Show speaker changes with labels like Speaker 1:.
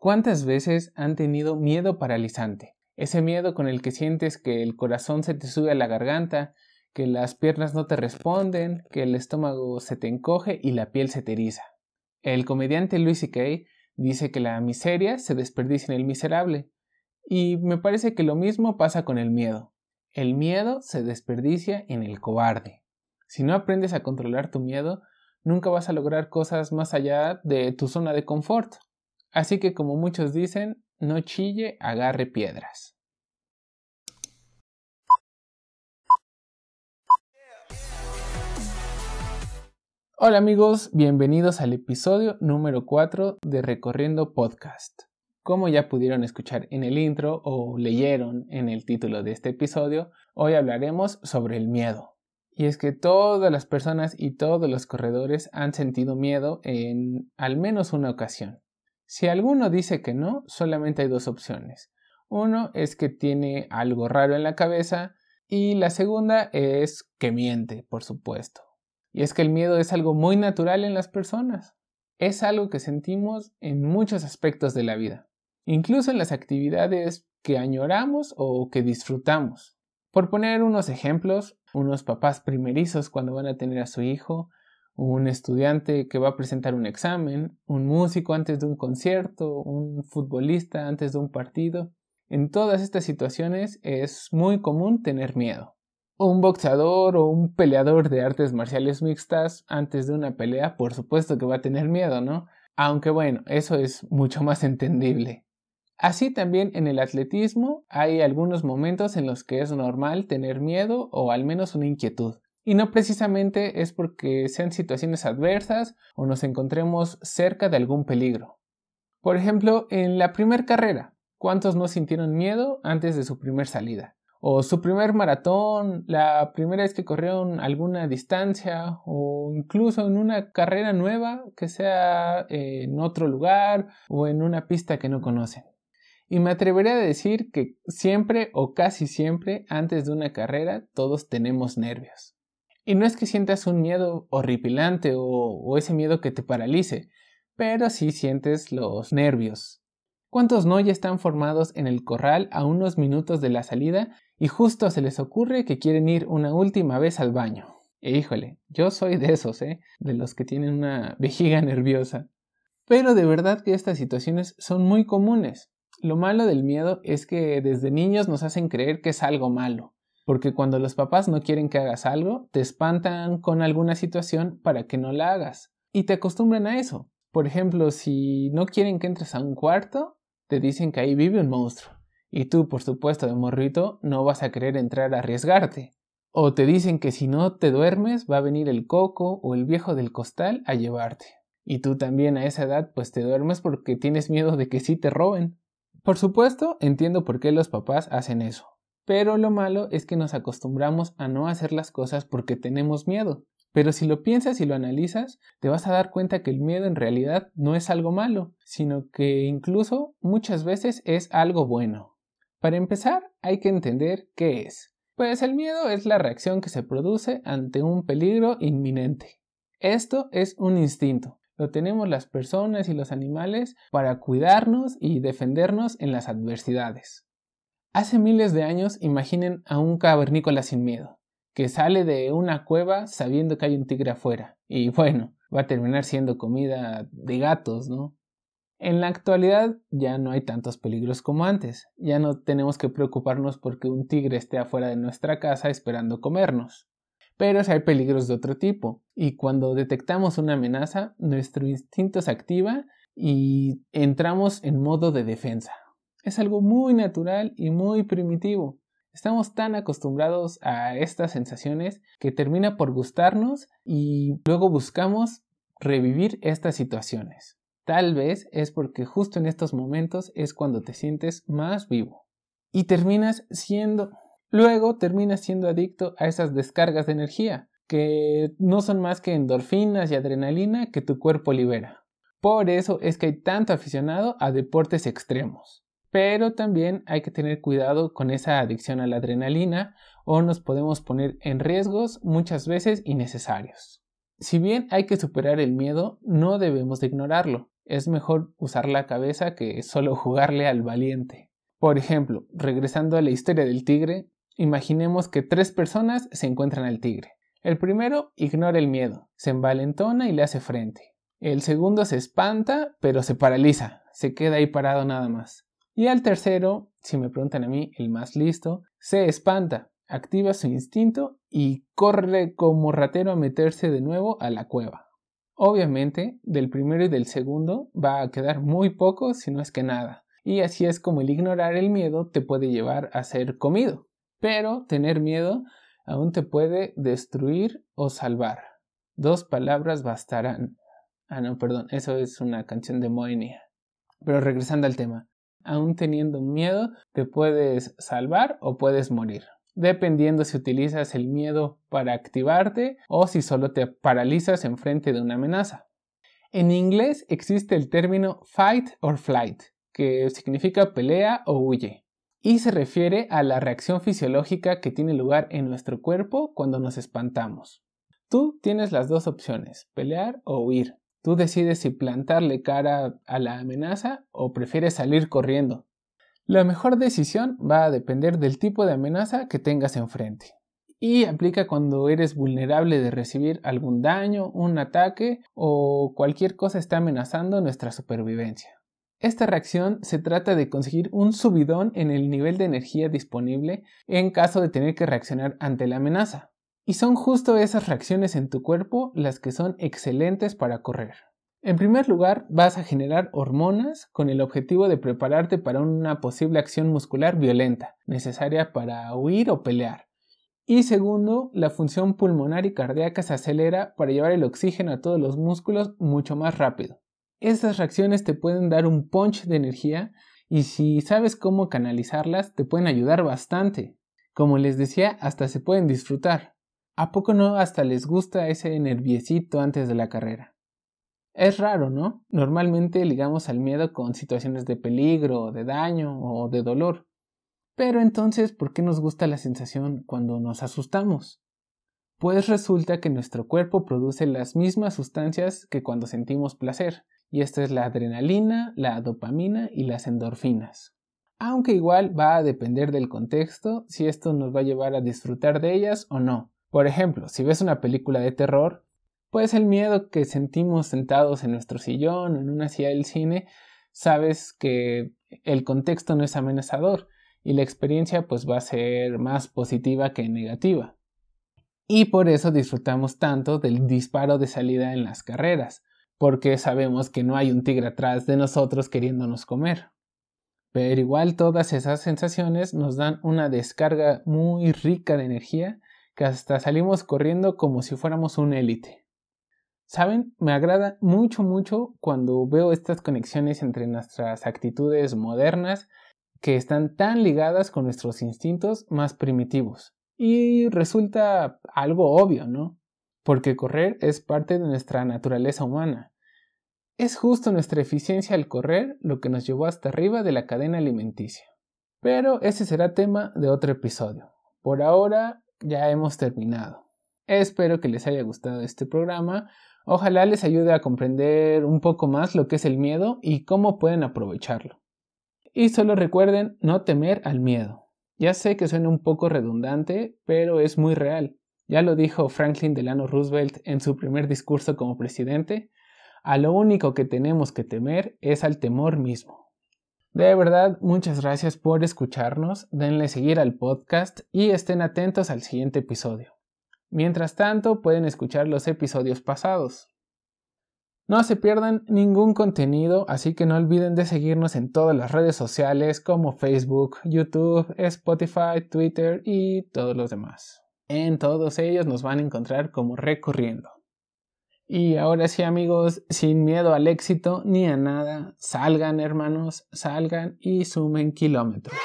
Speaker 1: ¿Cuántas veces han tenido miedo paralizante? Ese miedo con el que sientes que el corazón se te sube a la garganta, que las piernas no te responden, que el estómago se te encoge y la piel se te eriza. El comediante Louis C.K. dice que la miseria se desperdicia en el miserable, y me parece que lo mismo pasa con el miedo. El miedo se desperdicia en el cobarde. Si no aprendes a controlar tu miedo, nunca vas a lograr cosas más allá de tu zona de confort. Así que como muchos dicen, no chille, agarre piedras. Hola amigos, bienvenidos al episodio número 4 de Recorriendo Podcast. Como ya pudieron escuchar en el intro o leyeron en el título de este episodio, hoy hablaremos sobre el miedo. Y es que todas las personas y todos los corredores han sentido miedo en al menos una ocasión. Si alguno dice que no, solamente hay dos opciones. Uno es que tiene algo raro en la cabeza y la segunda es que miente, por supuesto. Y es que el miedo es algo muy natural en las personas. Es algo que sentimos en muchos aspectos de la vida, incluso en las actividades que añoramos o que disfrutamos. Por poner unos ejemplos, unos papás primerizos cuando van a tener a su hijo, un estudiante que va a presentar un examen, un músico antes de un concierto, un futbolista antes de un partido. En todas estas situaciones es muy común tener miedo un boxeador o un peleador de artes marciales mixtas antes de una pelea, por supuesto que va a tener miedo, ¿no? Aunque bueno, eso es mucho más entendible. Así también en el atletismo hay algunos momentos en los que es normal tener miedo o al menos una inquietud. Y no precisamente es porque sean situaciones adversas o nos encontremos cerca de algún peligro. Por ejemplo, en la primera carrera, ¿cuántos no sintieron miedo antes de su primer salida? o su primer maratón, la primera vez que corrieron alguna distancia o incluso en una carrera nueva que sea en otro lugar o en una pista que no conocen. Y me atrevería a decir que siempre o casi siempre antes de una carrera todos tenemos nervios. Y no es que sientas un miedo horripilante o, ese miedo que te paralice, pero sí sientes los nervios. ¿Cuántos no ya están formados en el corral a unos minutos de la salida y justo se les ocurre que quieren ir una última vez al baño. E híjole, yo soy de esos, ¿eh? De los que tienen una vejiga nerviosa. Pero de verdad que estas situaciones son muy comunes. Lo malo del miedo es que desde niños nos hacen creer que es algo malo, porque cuando los papás no quieren que hagas algo, te espantan con alguna situación para que no la hagas, y te acostumbran a eso. Por ejemplo, si no quieren que entres a un cuarto, te dicen que ahí vive un monstruo. Y tú, por supuesto, de morrito, no vas a querer entrar a arriesgarte. O te dicen que si no te duermes va a venir el coco o el viejo del costal a llevarte. Y tú también a esa edad pues te duermes porque tienes miedo de que sí te roben. Por supuesto, entiendo por qué los papás hacen eso. Pero lo malo es que nos acostumbramos a no hacer las cosas porque tenemos miedo. Pero si lo piensas y lo analizas, te vas a dar cuenta que el miedo en realidad no es algo malo, sino que incluso muchas veces es algo bueno. Para empezar, hay que entender qué es. Pues el miedo es la reacción que se produce ante un peligro inminente. Esto es un instinto. Lo tenemos las personas y los animales para cuidarnos y defendernos en las adversidades. Hace miles de años imaginen a un cavernícola sin miedo, que sale de una cueva sabiendo que hay un tigre afuera. Y bueno, va a terminar siendo comida de gatos, ¿no? En la actualidad ya no hay tantos peligros como antes, ya no tenemos que preocuparnos porque un tigre esté afuera de nuestra casa esperando comernos. Pero si hay peligros de otro tipo, y cuando detectamos una amenaza, nuestro instinto se activa y entramos en modo de defensa. Es algo muy natural y muy primitivo. Estamos tan acostumbrados a estas sensaciones que termina por gustarnos y luego buscamos revivir estas situaciones. Tal vez es porque justo en estos momentos es cuando te sientes más vivo. Y terminas siendo... Luego terminas siendo adicto a esas descargas de energía, que no son más que endorfinas y adrenalina que tu cuerpo libera. Por eso es que hay tanto aficionado a deportes extremos. Pero también hay que tener cuidado con esa adicción a la adrenalina o nos podemos poner en riesgos muchas veces innecesarios. Si bien hay que superar el miedo, no debemos de ignorarlo. Es mejor usar la cabeza que solo jugarle al valiente. Por ejemplo, regresando a la historia del tigre, imaginemos que tres personas se encuentran al tigre. El primero ignora el miedo, se envalentona y le hace frente. El segundo se espanta, pero se paraliza, se queda ahí parado nada más. Y al tercero, si me preguntan a mí, el más listo, se espanta, activa su instinto y corre como ratero a meterse de nuevo a la cueva. Obviamente, del primero y del segundo va a quedar muy poco, si no es que nada. Y así es como el ignorar el miedo te puede llevar a ser comido. Pero tener miedo aún te puede destruir o salvar. Dos palabras bastarán. Ah, no, perdón, eso es una canción de Moenia. Pero regresando al tema, aún teniendo miedo, te puedes salvar o puedes morir, dependiendo si utilizas el miedo para activarte o si solo te paralizas en frente de una amenaza. En inglés existe el término fight or flight, que significa pelea o huye, y se refiere a la reacción fisiológica que tiene lugar en nuestro cuerpo cuando nos espantamos. Tú tienes las dos opciones, pelear o huir. Tú decides si plantarle cara a la amenaza o prefieres salir corriendo. La mejor decisión va a depender del tipo de amenaza que tengas enfrente. Y aplica cuando eres vulnerable de recibir algún daño, un ataque o cualquier cosa está amenazando nuestra supervivencia. Esta reacción se trata de conseguir un subidón en el nivel de energía disponible en caso de tener que reaccionar ante la amenaza. Y son justo esas reacciones en tu cuerpo las que son excelentes para correr. En primer lugar, vas a generar hormonas con el objetivo de prepararte para una posible acción muscular violenta, necesaria para huir o pelear. Y segundo, la función pulmonar y cardíaca se acelera para llevar el oxígeno a todos los músculos mucho más rápido. Estas reacciones te pueden dar un punch de energía y si sabes cómo canalizarlas te pueden ayudar bastante. Como les decía, hasta se pueden disfrutar. ¿A poco no hasta les gusta ese nerviecito antes de la carrera? Es raro, ¿no? Normalmente ligamos al miedo con situaciones de peligro, de daño o de dolor. Pero entonces, ¿por qué nos gusta la sensación cuando nos asustamos? Pues resulta que nuestro cuerpo produce las mismas sustancias que cuando sentimos placer, y esta es la adrenalina, la dopamina y las endorfinas. Aunque igual va a depender del contexto si esto nos va a llevar a disfrutar de ellas o no, por ejemplo, si ves una película de terror, pues el miedo que sentimos sentados en nuestro sillón o en una silla del cine, sabes que el contexto no es amenazador y la experiencia pues va a ser más positiva que negativa. Y por eso disfrutamos tanto del disparo de salida en las carreras, porque sabemos que no hay un tigre atrás de nosotros queriéndonos comer. Pero igual todas esas sensaciones nos dan una descarga muy rica de energía que hasta salimos corriendo como si fuéramos un élite. Saben, me agrada mucho, mucho cuando veo estas conexiones entre nuestras actitudes modernas que están tan ligadas con nuestros instintos más primitivos. Y resulta algo obvio, ¿no? Porque correr es parte de nuestra naturaleza humana. Es justo nuestra eficiencia al correr lo que nos llevó hasta arriba de la cadena alimenticia. Pero ese será tema de otro episodio. Por ahora ya hemos terminado. Espero que les haya gustado este programa. Ojalá les ayude a comprender un poco más lo que es el miedo y cómo pueden aprovecharlo. Y solo recuerden no temer al miedo. Ya sé que suena un poco redundante, pero es muy real. Ya lo dijo Franklin Delano Roosevelt en su primer discurso como presidente, a lo único que tenemos que temer es al temor mismo. De verdad, muchas gracias por escucharnos, denle seguir al podcast y estén atentos al siguiente episodio. Mientras tanto, pueden escuchar los episodios pasados. No se pierdan ningún contenido, así que no olviden de seguirnos en todas las redes sociales como Facebook, YouTube, Spotify, Twitter y todos los demás. En todos ellos nos van a encontrar como recorriendo. Y ahora sí amigos, sin miedo al éxito ni a nada, salgan hermanos, salgan y sumen kilómetros.